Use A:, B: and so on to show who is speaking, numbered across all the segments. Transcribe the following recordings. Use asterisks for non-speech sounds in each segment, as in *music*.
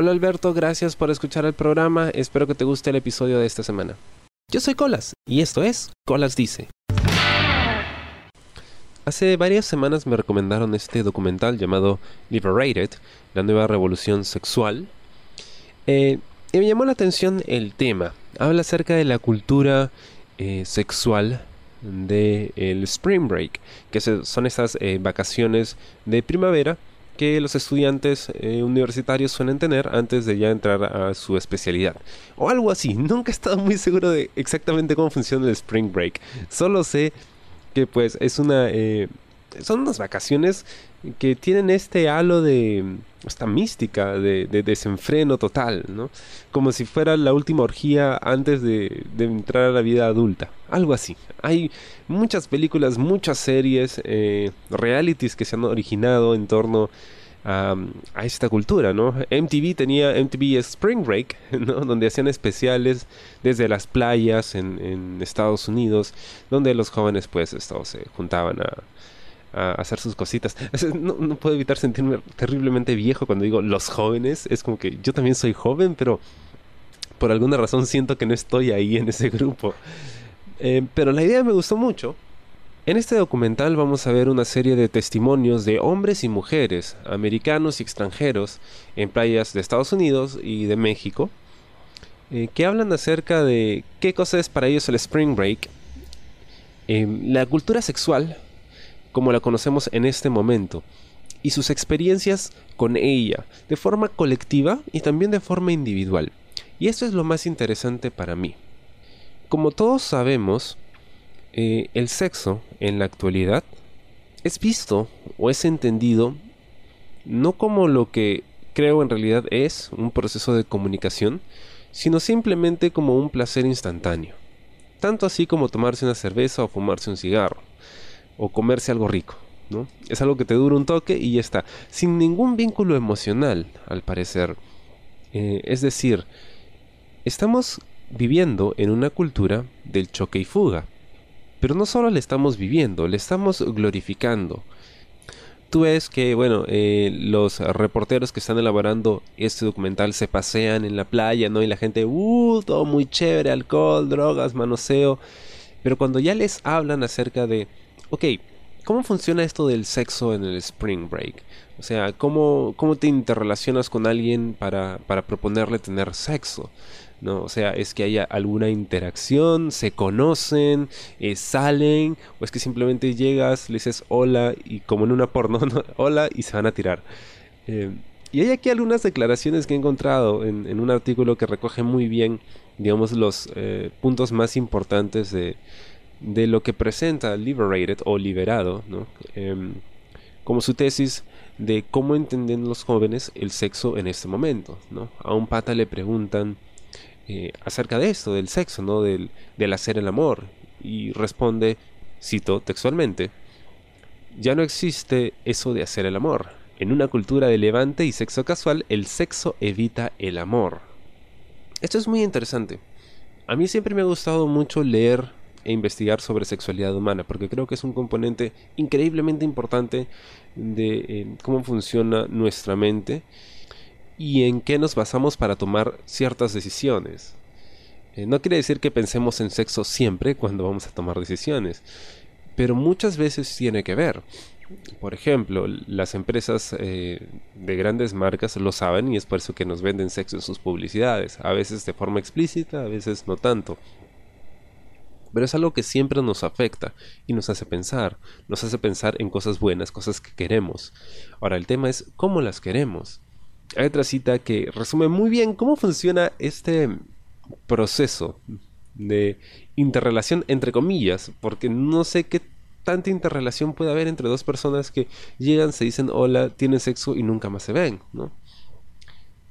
A: Hola Alberto, gracias por escuchar el programa, espero que te guste el episodio de esta semana. Yo soy Colas y esto es Colas Dice. Hace varias semanas me recomendaron este documental llamado Liberated, la nueva revolución sexual. Eh, y me llamó la atención el tema. Habla acerca de la cultura eh, sexual del el Spring Break, que son estas eh, vacaciones de primavera que los estudiantes eh, universitarios suelen tener antes de ya entrar a su especialidad. O algo así. *laughs* Nunca he estado muy seguro de exactamente cómo funciona el Spring Break. Solo sé que pues es una... Eh, son unas vacaciones que tienen este halo de esta mística de, desenfreno total, ¿no? Como si fuera la última orgía antes de, entrar a la vida adulta, algo así. Hay muchas películas, muchas series, eh, realities que se han originado en torno a, esta cultura, ¿no? MTV tenía MTV Spring Break, *laughs* ¿no? Donde hacían especiales desde las playas en, Estados Unidos, donde los jóvenes pues se juntaban a a hacer sus cositas. *laughs* No, puedo evitar sentirme terriblemente viejo cuando digo los jóvenes. Es como que yo también soy joven, pero por alguna razón siento que no estoy ahí en ese grupo. Eh, pero la idea me gustó mucho. En este documental vamos a ver una serie de testimonios de hombres y mujeres, americanos y extranjeros, en playas de Estados Unidos y de México, eh, que hablan acerca de qué cosa es para ellos el Spring Break, eh, la cultura sexual como la conocemos en este momento, y sus experiencias con ella, de forma colectiva y también de forma individual. Y esto es lo más interesante para mí. Como todos sabemos, eh, el sexo en la actualidad es visto o es entendido no como lo que creo en realidad es un proceso de comunicación, sino simplemente como un placer instantáneo. Tanto así como tomarse una cerveza o fumarse un cigarro o comerse algo rico. ¿no? Es algo que te dura un toque y ya está, sin ningún vínculo emocional, al parecer. Eh, es decir, estamos viviendo en una cultura del choque y fuga. Pero no solo le estamos viviendo, le estamos glorificando. Tú ves que, bueno, eh, los reporteros que están elaborando este documental se pasean en la playa, ¿no? Y la gente, uh, todo muy chévere, alcohol, drogas, manoseo. Pero cuando ya les hablan acerca de ok, ¿cómo funciona esto del sexo en el Spring Break? O sea, ¿cómo, cómo te interrelacionas con alguien para, para proponerle tener sexo? ¿no? O sea, es que haya alguna interacción, se conocen, eh, salen, o es que simplemente llegas, le dices hola y como en una porno, *laughs* hola y se van a tirar. Eh, y hay aquí algunas declaraciones que he encontrado en, un artículo que recoge muy bien, digamos, los eh, puntos más importantes de, de lo que presenta Liberated o Liberado, em, como su tesis de cómo entienden los jóvenes el sexo en este momento. ¿no? A un pata le preguntan eh, acerca de esto, del sexo, ¿no? del, del hacer el amor, y responde, cito textualmente, ya no existe eso de hacer el amor. En una cultura de levante y sexo casual, el sexo evita el amor. Esto es muy interesante. A mí siempre me ha gustado mucho leer e investigar sobre sexualidad humana, porque creo que es un componente increíblemente importante de eh, cómo funciona nuestra mente y en qué nos basamos para tomar ciertas decisiones. Eh, no quiere decir que pensemos en sexo siempre cuando vamos a tomar decisiones, pero muchas veces tiene que ver. Por ejemplo, las empresas eh, de grandes marcas lo saben y es por eso que nos venden sexo en sus publicidades, a veces de forma explícita, a veces no tanto pero es algo que siempre nos afecta y nos hace pensar, nos hace pensar en cosas buenas, cosas que queremos. Ahora, el tema es cómo las queremos. Hay otra cita que resume muy bien cómo funciona este proceso de interrelación entre comillas, porque no sé qué tanta interrelación puede haber entre dos personas que llegan, se dicen hola, tienen sexo y nunca más se ven, ¿no?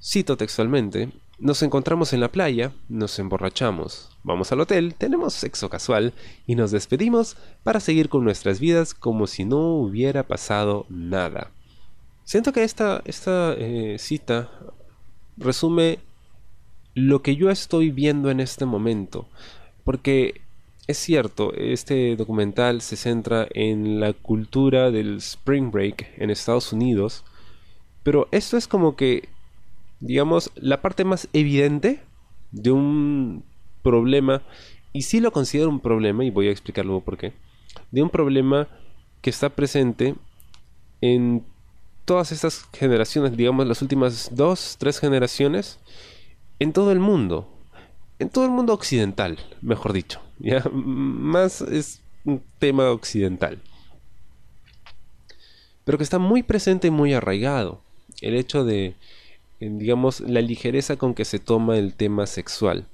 A: Cito textualmente, nos encontramos en la playa, nos emborrachamos, vamos al hotel, tenemos sexo casual y nos despedimos para seguir con nuestras vidas como si no hubiera pasado nada. Siento que esta, esta eh, cita resume lo que yo estoy viendo en este momento, porque es cierto, este documental se centra en la cultura del Spring Break en Estados Unidos, pero esto es como que digamos, la parte más evidente de un problema, y sí lo considero un problema, y voy a explicar luego por qué, de un problema que está presente en todas estas generaciones, digamos las últimas dos, tres generaciones, en todo el mundo, en todo el mundo occidental, mejor dicho, *laughs* ya más es un tema occidental, pero que está muy presente y muy arraigado, el hecho de, digamos, la ligereza con que se toma el tema sexual.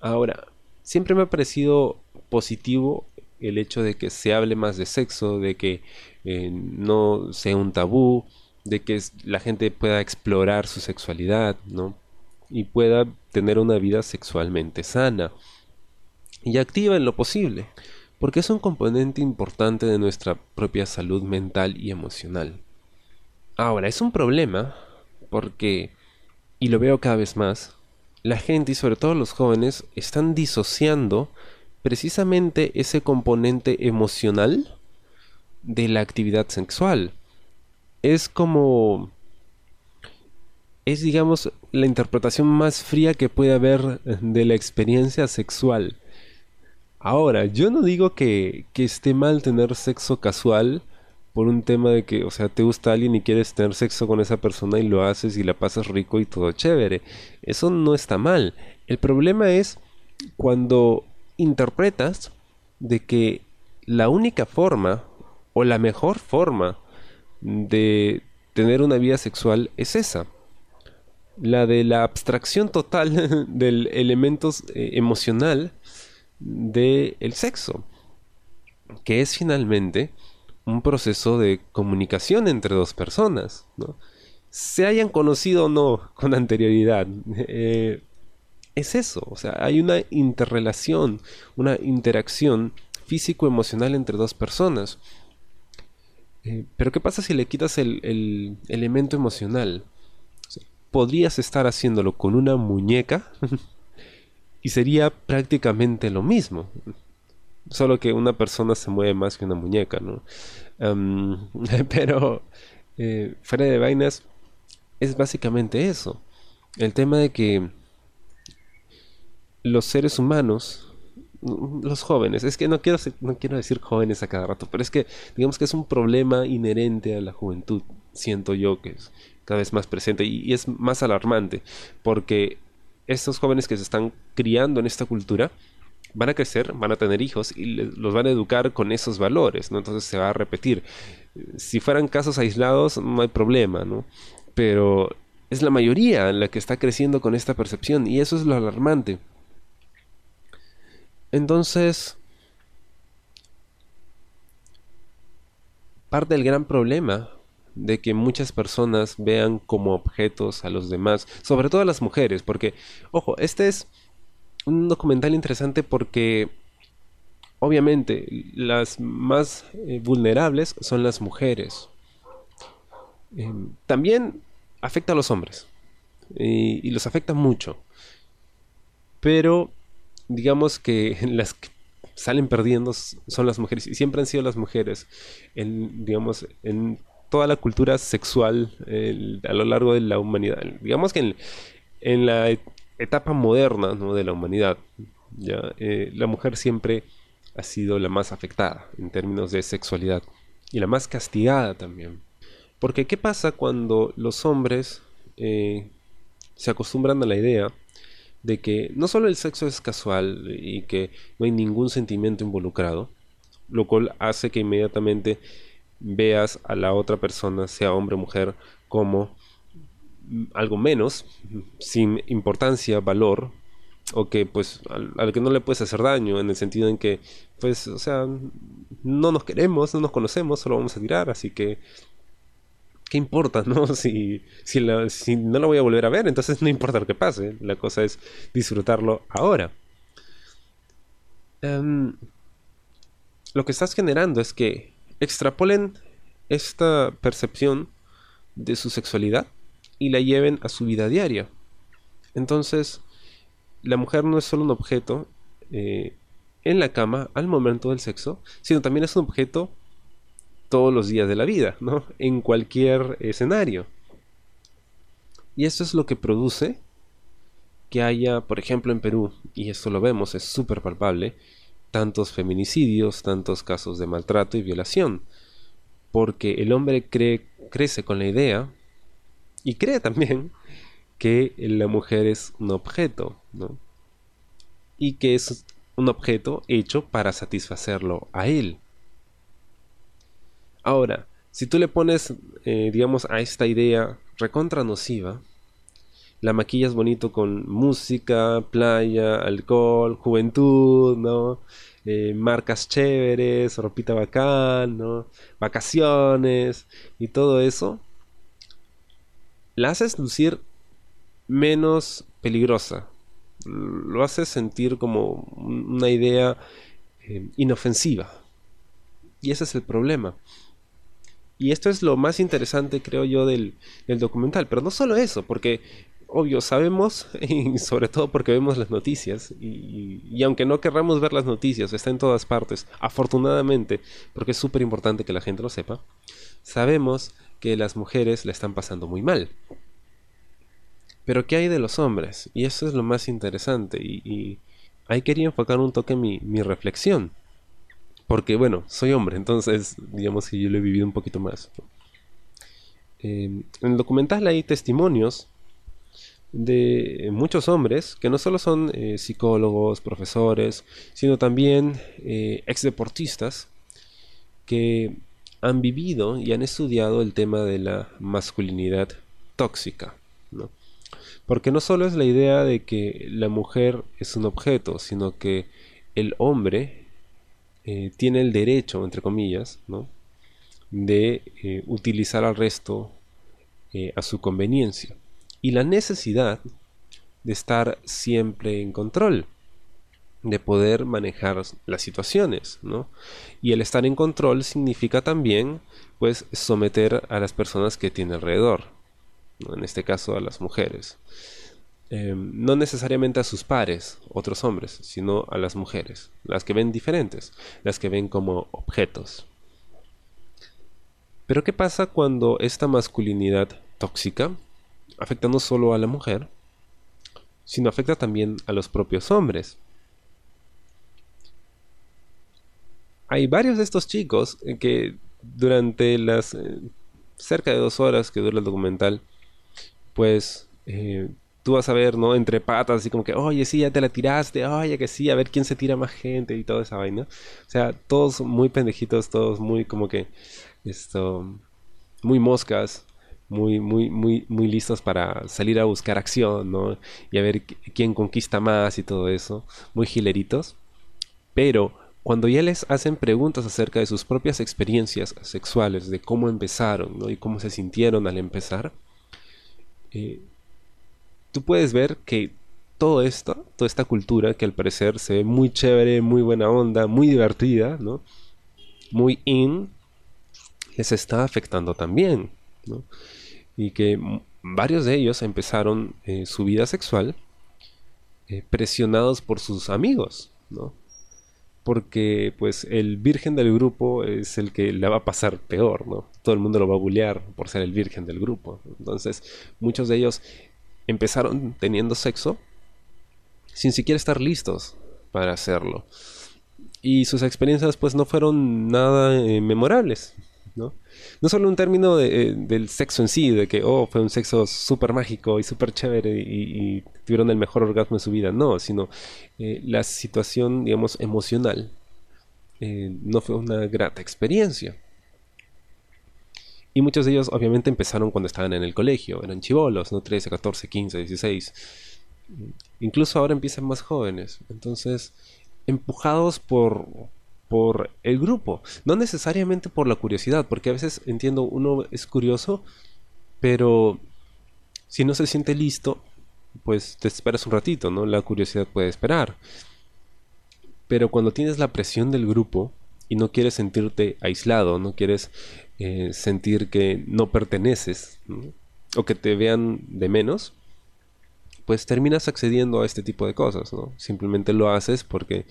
A: Ahora, siempre me ha parecido positivo el hecho de que se hable más de sexo, de que eh, no sea un tabú, de que la gente pueda explorar su sexualidad, ¿no? Y pueda tener una vida sexualmente sana y activa en lo posible, porque es un componente importante de nuestra propia salud mental y emocional. Ahora, es un problema porque, y lo veo cada vez más, la gente y sobre todo los jóvenes están disociando precisamente ese componente emocional de la actividad sexual. Es como... Es, digamos, la interpretación más fría que puede haber de la experiencia sexual. Ahora, yo no digo que, que esté mal tener sexo casual por un tema de que, o sea, te gusta alguien y quieres tener sexo con esa persona y lo haces y la pasas rico y todo chévere. Eso no está mal. El problema es cuando interpretas de que la única forma o la mejor forma de tener una vida sexual es esa. La de la abstracción total *laughs* del elemento eh, emocional del sexo. Que es finalmente un proceso de comunicación entre dos personas. Se hayan conocido o no con anterioridad. Eh, es eso, o sea, hay una interrelación, una interacción físico-emocional entre dos personas. Eh, pero ¿qué pasa si le quitas el, elemento emocional? podrías estar haciéndolo con una muñeca *laughs* y sería prácticamente lo mismo. Solo que una persona se mueve más que una muñeca, ¿no? *laughs* pero eh, fuera de vainas es básicamente eso. El tema de que los seres humanos, los jóvenes, es que no quiero, no quiero decir jóvenes a cada rato, pero es que digamos que es un problema inherente a la juventud, siento yo que es cada vez más presente y, es más alarmante, porque estos jóvenes que se están criando en esta cultura, van a crecer, van a tener hijos y los van a educar con esos valores, ¿no? Entonces se va a repetir. Si fueran casos aislados, no hay problema, ¿no? Pero es la mayoría la que está creciendo con esta percepción y eso es lo alarmante. Entonces, parte del gran problema de que muchas personas vean como objetos a los demás, sobre todo a las mujeres, porque, ojo, este es un documental interesante porque obviamente las más eh, vulnerables son las mujeres. Em, también afecta a los hombres y los afecta mucho. Pero digamos que *laughs* las que salen perdiendo son las mujeres y siempre han sido las mujeres en digamos en toda la cultura sexual a lo largo de la humanidad digamos que en, la etapa moderna de la humanidad ya eh, la mujer siempre ha sido la más afectada en términos de sexualidad y la más castigada también. Porque qué pasa cuando los hombres eh, se acostumbran a la idea de que no solo el sexo es casual y que no hay ningún sentimiento involucrado, lo cual hace que inmediatamente veas a la otra persona, sea hombre o mujer, como algo menos, sin importancia, valor, o que pues al, que no le puedes hacer daño, en el sentido en que, pues, o sea, no nos queremos, no nos conocemos, solo vamos a tirar, así que ¿qué importa, *laughs* no? Si, si, no lo voy a volver a ver, entonces no importa lo que pase. La cosa es disfrutarlo ahora. Em, lo que estás generando es que extrapolen esta percepción de su sexualidad y la lleven a su vida diaria. Entonces, la mujer no es solo un objeto eh, en la cama al momento del sexo, sino también es un objeto todos los días de la vida, ¿no? En cualquier escenario. Y esto es lo que produce que haya, por ejemplo, en Perú, y esto lo vemos, es súper palpable, tantos feminicidios, tantos casos de maltrato y violación. Porque el hombre crece con la idea, y cree también, que la mujer es un objeto, ¿no? Y que es un objeto hecho para satisfacerlo a él. Ahora, si tú le pones, eh, digamos, a esta idea recontra nociva, la maquillas bonito con música, playa, alcohol, juventud, ¿no? Eh, marcas chéveres, ropita bacán, ¿no? Vacaciones y todo eso. La haces lucir menos peligrosa. Lo haces sentir como una idea eh, inofensiva. Y ese es el problema. Y esto es lo más interesante, creo yo, del, del documental. Pero no solo eso, porque obvio, sabemos, *laughs* y sobre todo porque vemos las noticias, y, aunque no querramos ver las noticias, está en todas partes, afortunadamente, porque es súper importante que la gente lo sepa, sabemos que las mujeres la están pasando muy mal. Pero ¿qué hay de los hombres? Y eso es lo más interesante, y, ahí quería enfocar un toque mi, mi reflexión. Porque bueno, soy hombre, entonces digamos que yo lo he vivido un poquito más. Eh, en el documental hay testimonios de muchos hombres que no solo son eh, psicólogos, profesores, sino también eh, ex deportistas que han vivido y han estudiado el tema de la masculinidad tóxica. Porque no solo es la idea de que la mujer es un objeto, sino que el hombre eh, tiene el derecho, entre comillas, de utilizar al resto a su conveniencia. Y la necesidad de estar siempre en control, de poder manejar las situaciones, ¿no? Y el estar en control significa también, pues, someter a las personas que tiene alrededor, en este caso a las mujeres. Em, no necesariamente a sus pares, otros hombres, sino a las mujeres, las que ven diferentes, las que ven como objetos. Pero ¿qué pasa cuando esta masculinidad tóxica afecta no solo a la mujer, sino afecta también a los propios hombres. Hay varios de estos chicos que durante las eh, cerca de dos horas que dura el documental, pues eh, tú vas a ver, ¿no? Entre patas, así como que, oye, sí, ya te la tiraste, oye, que sí, a ver quién se tira más gente y toda esa vaina. O sea, todos muy pendejitos, todos muy como que, esto, muy moscas, muy, muy, muy, muy listos para salir a buscar acción, ¿no? Y a ver quién conquista más y todo eso, muy gileritos. Pero cuando ya les hacen preguntas acerca de sus propias experiencias sexuales, de cómo empezaron, ¿no? Y cómo se sintieron al empezar, eh, tú puedes ver que todo esto, toda esta cultura que al parecer se ve muy chévere, muy buena onda, muy divertida, ¿no? Muy in, les está afectando también, ¿no? y que varios de ellos empezaron eh, su vida sexual eh, presionados por sus amigos, ¿no? Porque pues el virgen del grupo es el que le va a pasar peor, ¿no? Todo el mundo lo va a bullear por ser el virgen del grupo. Entonces, muchos de ellos empezaron teniendo sexo sin siquiera estar listos para hacerlo. Y sus experiencias pues no fueron nada eh, memorables, ¿no? No solo un término eh, del sexo en sí, de que, oh, fue un sexo súper mágico y súper chévere y, tuvieron el mejor orgasmo de su vida, no, sino eh, la situación, digamos, emocional eh, no fue una grata experiencia. Y muchos de ellos obviamente empezaron cuando estaban en el colegio, eran chivolos, ¿no? 13, 14, 15, 16. Incluso ahora empiezan más jóvenes. Entonces, empujados por, por el grupo, no necesariamente por la curiosidad, porque a veces entiendo, uno es curioso, pero si no se siente listo, pues te esperas un ratito, ¿no? La curiosidad puede esperar. Pero cuando tienes la presión del grupo y no quieres sentirte aislado, no quieres eh, sentir que no perteneces, o que te vean de menos, pues terminas accediendo a este tipo de cosas, ¿no? Simplemente lo haces porque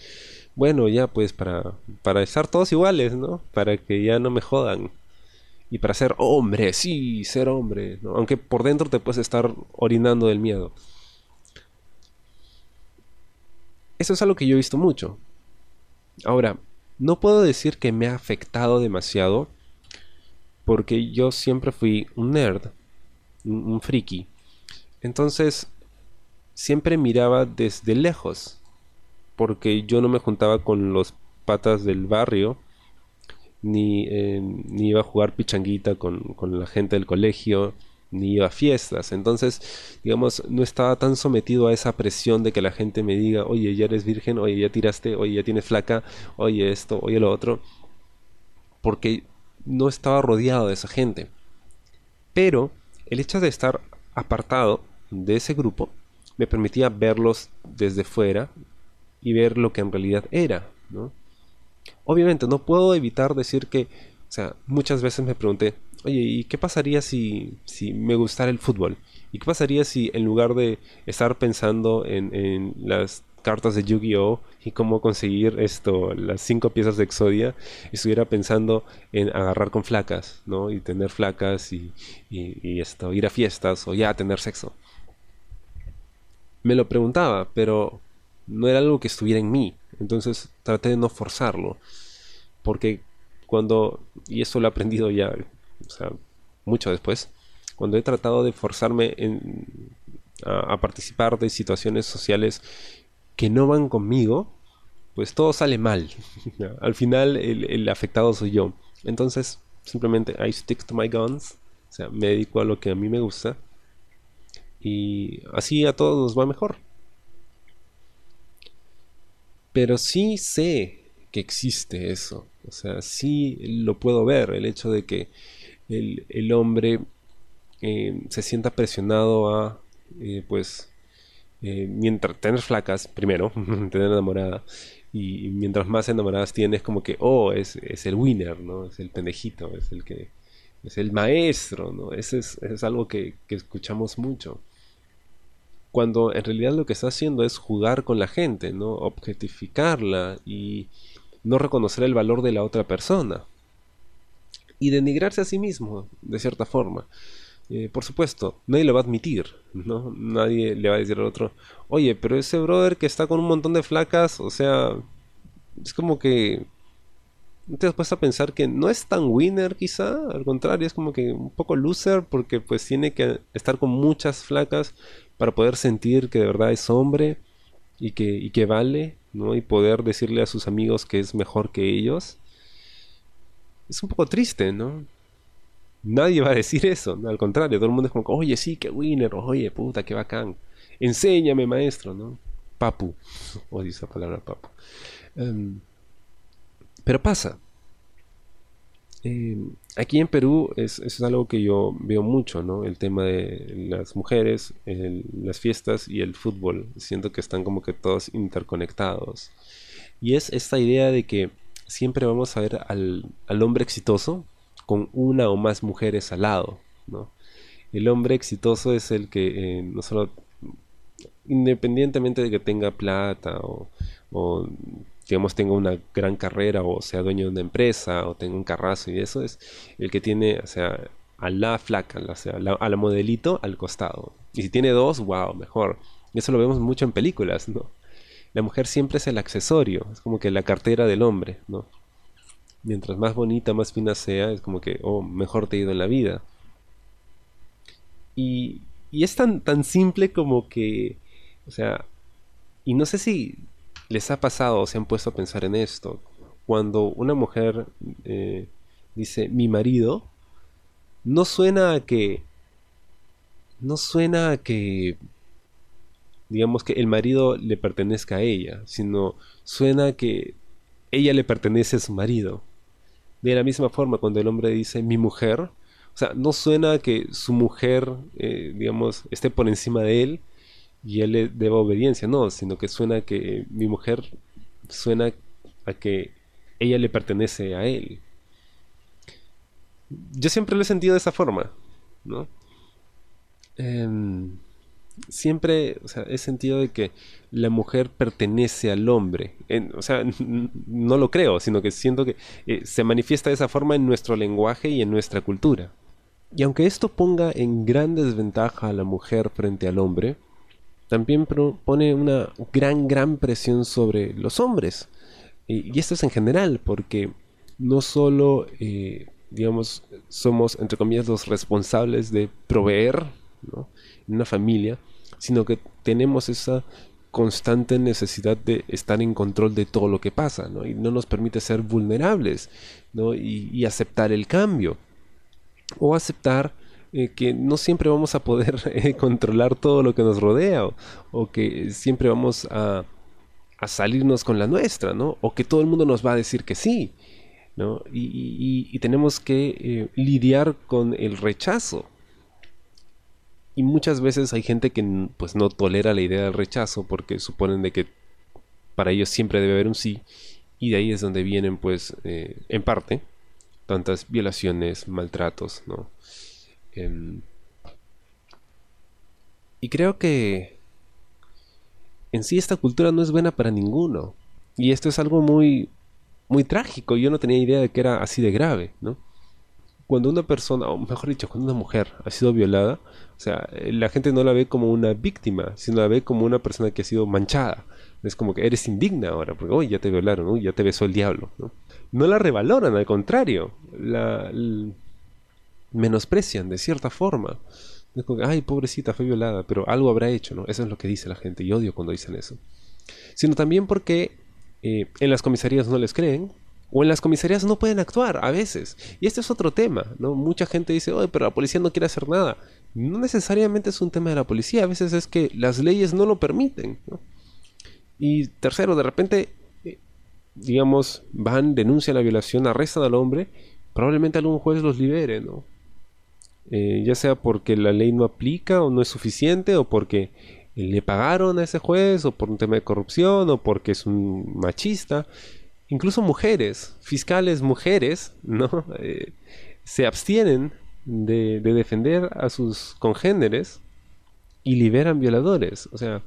A: bueno, ya pues para, para estar todos iguales, ¿no? Para que ya no me jodan. y para ser hombre, sí, ser hombre, aunque por dentro te puedes estar orinando del miedo. Eso es algo que yo he visto mucho. Ahora, no puedo decir que me ha afectado demasiado porque yo siempre fui un nerd, un, friki. Entonces, siempre miraba desde lejos porque yo no me juntaba con los patas del barrio ni, eh, ni iba a jugar pichanguita con, con la gente del colegio ni iba a fiestas. Entonces, digamos, no estaba tan sometido a esa presión de que la gente me diga, oye, ya eres virgen, oye, ya tiraste, oye, ya tienes flaca, oye esto, oye lo otro. Porque no estaba rodeado de esa gente. Pero el hecho de estar apartado de ese grupo me permitía verlos desde fuera y ver lo que en realidad era, ¿no? Obviamente no puedo evitar decir que, o sea, muchas veces me pregunté, oye, ¿y qué pasaría si, si me gustara el fútbol? ¿Y qué pasaría si en lugar de estar pensando en, en las cartas de Yu-Gi-Oh! y cómo conseguir esto, las cinco piezas de Exodia, estuviera pensando en agarrar con flacas, ¿no? Y tener flacas y, y, esto, ir a fiestas o ya tener sexo. Me lo preguntaba, pero no era algo que estuviera en mí. Entonces traté de no forzarlo. Porque cuando, y eso lo he aprendido ya mucho después, cuando he tratado de forzarme a, participar de situaciones sociales que no van conmigo, pues todo sale mal. *laughs* Al final el, afectado soy yo. Entonces, simplemente I stick to my guns, o sea, me dedico a lo que a mí me gusta y así a todos nos va mejor. Pero sí sé que existe eso, o sea, sí lo puedo ver, el hecho de que el, hombre eh, se sienta presionado a, eh, pues, eh, mientras tener flacas, primero, *laughs* tener enamorada, y, mientras más enamoradas tienes, como que, oh, es, el winner, ¿no? Es el pendejito, es el que, es el maestro, ¿no? Ese es, es algo que, que escuchamos mucho cuando en realidad lo que está haciendo es jugar con la gente, ¿no? Objetificarla y no reconocer el valor de la otra persona y denigrarse a sí mismo, de cierta forma. Eh, por supuesto, nadie lo va a admitir, ¿no? Nadie le va a decir al otro, oye, pero ese brother que está con un montón de flacas, o sea, es como que te has puesto a pensar que no es tan winner quizá, al contrario, es como que un poco loser porque pues tiene que estar con muchas flacas para poder sentir que de verdad es hombre y que, y que vale, ¿no? Y poder decirle a sus amigos que es mejor que ellos es un poco triste, ¿no? Nadie va a decir eso, al contrario, todo el mundo es como, oye, sí, qué winner, oye, puta, qué bacán. Enséñame, maestro, ¿no? Papu, *laughs* odio esa palabra papu. Em, pero pasa. Em, aquí en Perú es, es, algo que yo veo mucho, ¿no? El tema de las mujeres, las fiestas y el fútbol. Siento que están como que todos interconectados. Y es esta idea de que siempre vamos a ver al, hombre exitoso con una o más mujeres al lado, ¿no? El hombre exitoso es el que eh, no solo, independientemente de que tenga plata o, digamos tenga una gran carrera o sea dueño de una empresa o tenga un carrazo y eso es el que tiene, o sea, a la flaca, o sea, a la, modelito al costado. Y si tiene dos, wow, mejor. Eso lo vemos mucho en películas, ¿no? la mujer siempre es el accesorio, es como que la cartera del hombre, ¿no? Mientras más bonita, más fina sea, es como que, oh, mejor te ha ido en la vida. Y, y es tan, tan simple como que, o sea, y no sé si les ha pasado o se han puesto a pensar en esto. Cuando una mujer eh, dice mi marido, no suena a que. No suena a que digamos que el marido le pertenezca a ella, sino suena que ella le pertenece a su marido. De la misma forma, cuando el hombre dice mi mujer, o sea, no suena que su mujer, eh, digamos, esté por encima de él y él le deba obediencia, no, sino que suena que mi mujer suena a que ella le pertenece a él. Yo siempre lo he sentido de esa forma, ¿no? Em, siempre o sea, he sentido de que la mujer pertenece al hombre. o sea, no lo creo, sino que siento que eh, se manifiesta de esa forma en nuestro lenguaje y en nuestra cultura. Y aunque esto ponga en gran desventaja a la mujer frente al hombre, también pone una gran, gran presión sobre los hombres. Y, esto es en general, porque no solo, eh, digamos, somos, entre comillas, los responsables de proveer en una familia, sino que tenemos esa constante necesidad de estar en control de todo lo que pasa. Y no nos permite ser vulnerables, ¿no? y aceptar el cambio o aceptar eh, que no siempre vamos a poder *laughs* eh, controlar todo lo que nos rodea o, que siempre vamos a, salirnos con la nuestra, ¿no? O que todo el mundo nos va a decir que sí. Y, tenemos que eh, lidiar con el rechazo. Y muchas veces hay gente que pues no tolera la idea del rechazo porque suponen de que para ellos siempre debe haber un sí y de ahí es donde vienen pues en parte tantas violaciones, maltratos, ¿no? Em, y creo que en sí esta cultura no es buena para ninguno. Y esto es algo muy, muy trágico. Yo no tenía idea de que era así de grave, ¿no? Cuando una persona, o mejor dicho, cuando una mujer ha sido violada, o sea, la gente no la ve como una víctima, sino la ve como una persona que ha sido manchada. Es como que eres indigna ahora, porque hoy ya te violaron, ya te besó el diablo. ¿no? no la revaloran, al contrario, la, menosprecian de cierta forma. Ay, pobrecita, fue violada, pero algo habrá hecho, ¿no? Eso es lo que dice la gente, y odio cuando dicen eso. Sino también porque eh, en las comisarías no les creen, o en las comisarías no pueden actuar a veces. Y este es otro tema, ¿no? Mucha gente dice, oye, pero la policía no quiere hacer nada. No necesariamente es un tema de la policía, a veces es que las leyes no lo permiten, Y tercero, de repente digamos, van, denuncian la violación, arrestan al hombre, probablemente algún juez los libere, ¿no? Eh, ya sea porque la ley no aplica o no es suficiente, o porque le pagaron a ese juez, o por un tema de corrupción, o porque es un machista. Incluso mujeres, fiscales mujeres, *laughs* ¿no? Eh, se abstienen de, de defender a sus congéneres y liberan violadores. O sea,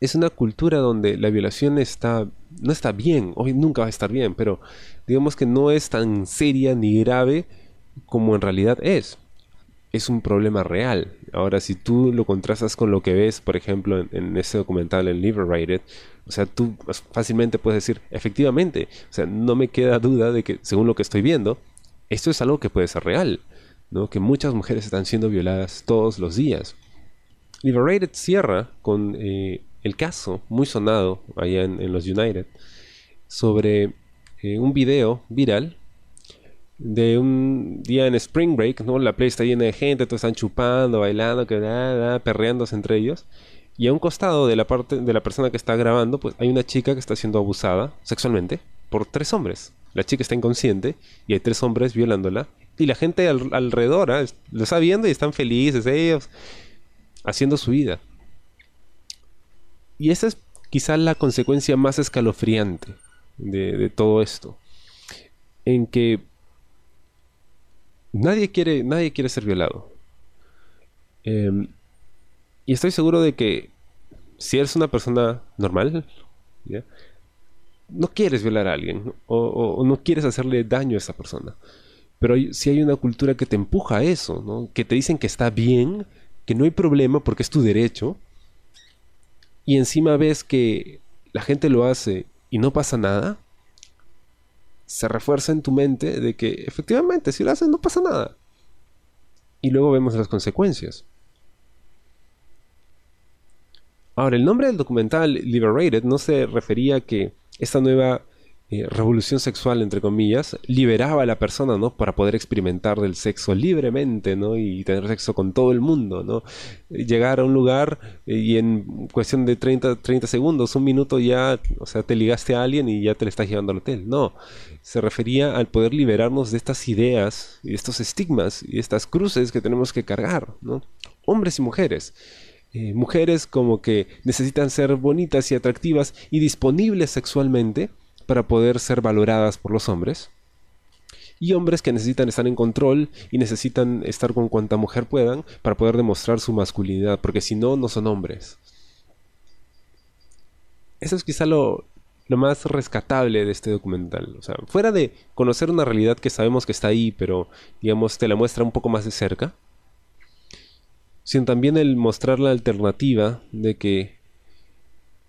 A: es una cultura donde la violación está no está bien, hoy nunca va a estar bien, pero digamos que no es tan seria ni grave como en realidad es. Es un problema real. Ahora, si tú lo contrastas con lo que ves, por ejemplo, en, en ese documental en Liberated, o sea, tú fácilmente puedes decir, efectivamente, o sea, no me queda duda de que, según lo que estoy viendo, esto es algo que puede ser real, ¿no? Que muchas mujeres están siendo violadas todos los días. Liberated cierra con eh, el caso muy sonado allá en, los United sobre eh, un video viral de un día en Spring Break, ¿no? La playa está llena de gente, todos están chupando, bailando, que perreándose entre ellos. Y a un costado de la parte de la persona que está grabando, pues hay una chica que está siendo abusada sexualmente por tres hombres. La chica está inconsciente y hay tres hombres violándola. Y la gente alrededor ¿ah? lo está viendo y están felices ellos haciendo su vida. Y esa es quizá la consecuencia más escalofriante de, todo esto. En que nadie quiere, nadie quiere ser violado. Em, y estoy seguro de que si eres una persona normal, no quieres violar a alguien o, no quieres hacerle daño a esa persona. Pero si hay una cultura que te empuja a eso, que te dicen que está bien, que no hay problema porque es tu derecho, y encima ves que la gente lo hace y no pasa nada, se refuerza en tu mente de que efectivamente si lo hacen no pasa nada. Y luego vemos las consecuencias. Ahora, el nombre del documental Liberated no se refería a que esta nueva eh, revolución sexual, entre comillas, liberaba a la persona, ¿no? Para poder experimentar del sexo libremente, ¿no? Y tener sexo con todo el mundo, ¿no? Llegar a un lugar eh, y en cuestión de 30, 30 segundos, un minuto ya, o sea, te ligaste a alguien y ya te le estás llevando al hotel. No, se refería al poder liberarnos de estas ideas y estos estigmas y estas cruces que tenemos que cargar, ¿no? Hombres y mujeres. Eh, mujeres como que necesitan ser bonitas y atractivas y disponibles sexualmente, para poder ser valoradas por los hombres. y hombres que necesitan estar en control y necesitan estar con cuanta mujer puedan para poder demostrar su masculinidad, porque si no, no son hombres. Eso es quizá lo, lo más rescatable de este documental. O sea, fuera de conocer una realidad que sabemos que está ahí, pero digamos te la muestra un poco más de cerca, sino también el mostrar la alternativa de que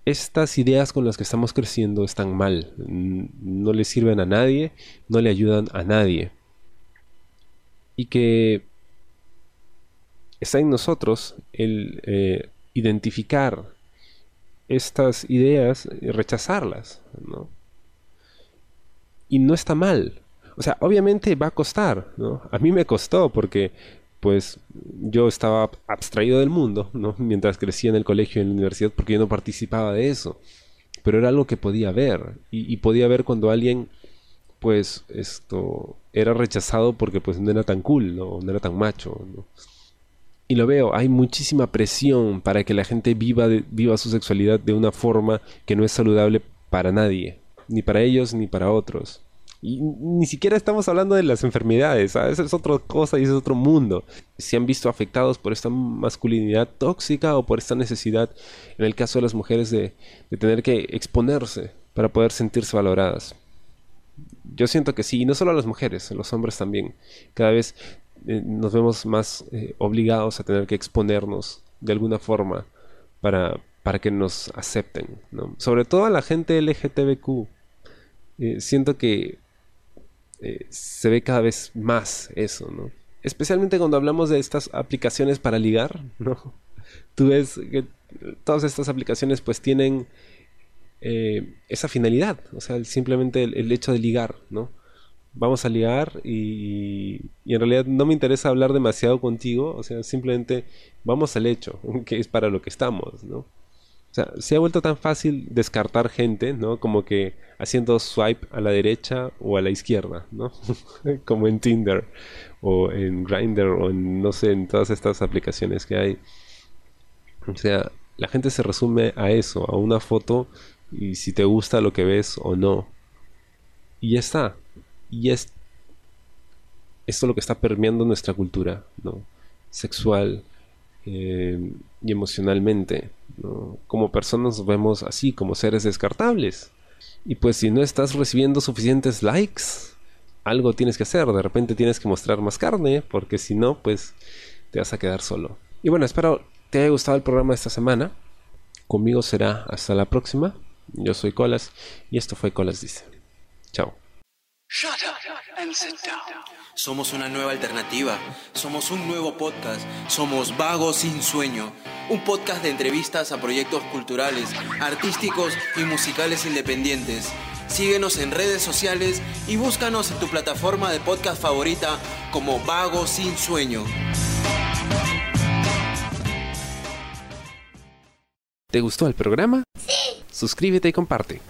A: estas ideas con las que estamos creciendo están mal, no le sirven a nadie, no le ayudan a nadie. Y que está en nosotros el eh, identificar estas ideas y rechazarlas, ¿no? Y no está mal. O sea, obviamente va a costar, ¿no? A mí me costó porque pues yo estaba abstraído del mundo, ¿no? Mientras crecía en el colegio y en la universidad, porque yo no participaba de eso. Pero era algo que podía ver. Y, podía ver cuando alguien, pues, esto, era rechazado porque pues no era tan cool, ¿no? No era tan macho, Y lo veo, hay muchísima presión para que la gente viva, viva su sexualidad de una forma que no es saludable para nadie, ni para ellos ni para otros. Y ni siquiera estamos hablando de las enfermedades, esa es otra cosa y es otro mundo. Se han visto afectados por esta masculinidad tóxica o por esta necesidad, en el caso de las mujeres, de, tener que exponerse para poder sentirse valoradas. Yo siento que sí, y no solo a las mujeres, a los hombres también. Cada vez eh, nos vemos más eh, obligados a tener que exponernos de alguna forma para, para que nos acepten. Sobre todo a la gente LGTBQ. Eh, siento que eh, se ve cada vez más eso, ¿no? Especialmente cuando hablamos de estas aplicaciones para ligar, *laughs* ¿no? Tú ves que todas estas aplicaciones pues tienen eh, esa finalidad, o sea, simplemente el, hecho de ligar, ¿no? Vamos a ligar y, y, en realidad no me interesa hablar demasiado contigo, o sea, simplemente vamos al hecho, *laughs* que es para lo que estamos, ¿no? Sea, se ha vuelto tan fácil descartar gente, ¿no? Como que haciendo swipe a la derecha o a la izquierda, ¿no? *laughs* Como en Tinder o en Grindr o en, no sé, en todas estas aplicaciones que hay. O sea, la gente se resume a eso, a una foto y si te gusta lo que ves o no. Y ya está. Y es esto es lo que está permeando nuestra cultura, ¿no? Sexual eh, y emocionalmente. Como personas nos vemos así, como seres descartables. Y pues si no estás recibiendo suficientes likes, algo tienes que hacer. De repente tienes que mostrar más carne, porque si no, pues te vas a quedar solo. Y bueno, espero te haya gustado el programa de esta semana. Conmigo será hasta la próxima. Yo soy Colas y esto fue Colas Dice. Chao.
B: Somos una nueva alternativa, somos un nuevo podcast, somos Vagos sin Sueño, un podcast de entrevistas a proyectos culturales, artísticos y musicales independientes. Síguenos en redes sociales y búscanos en tu plataforma de podcast favorita como Vagos sin Sueño.
A: ¿Te gustó el programa? Sí. Suscríbete y comparte.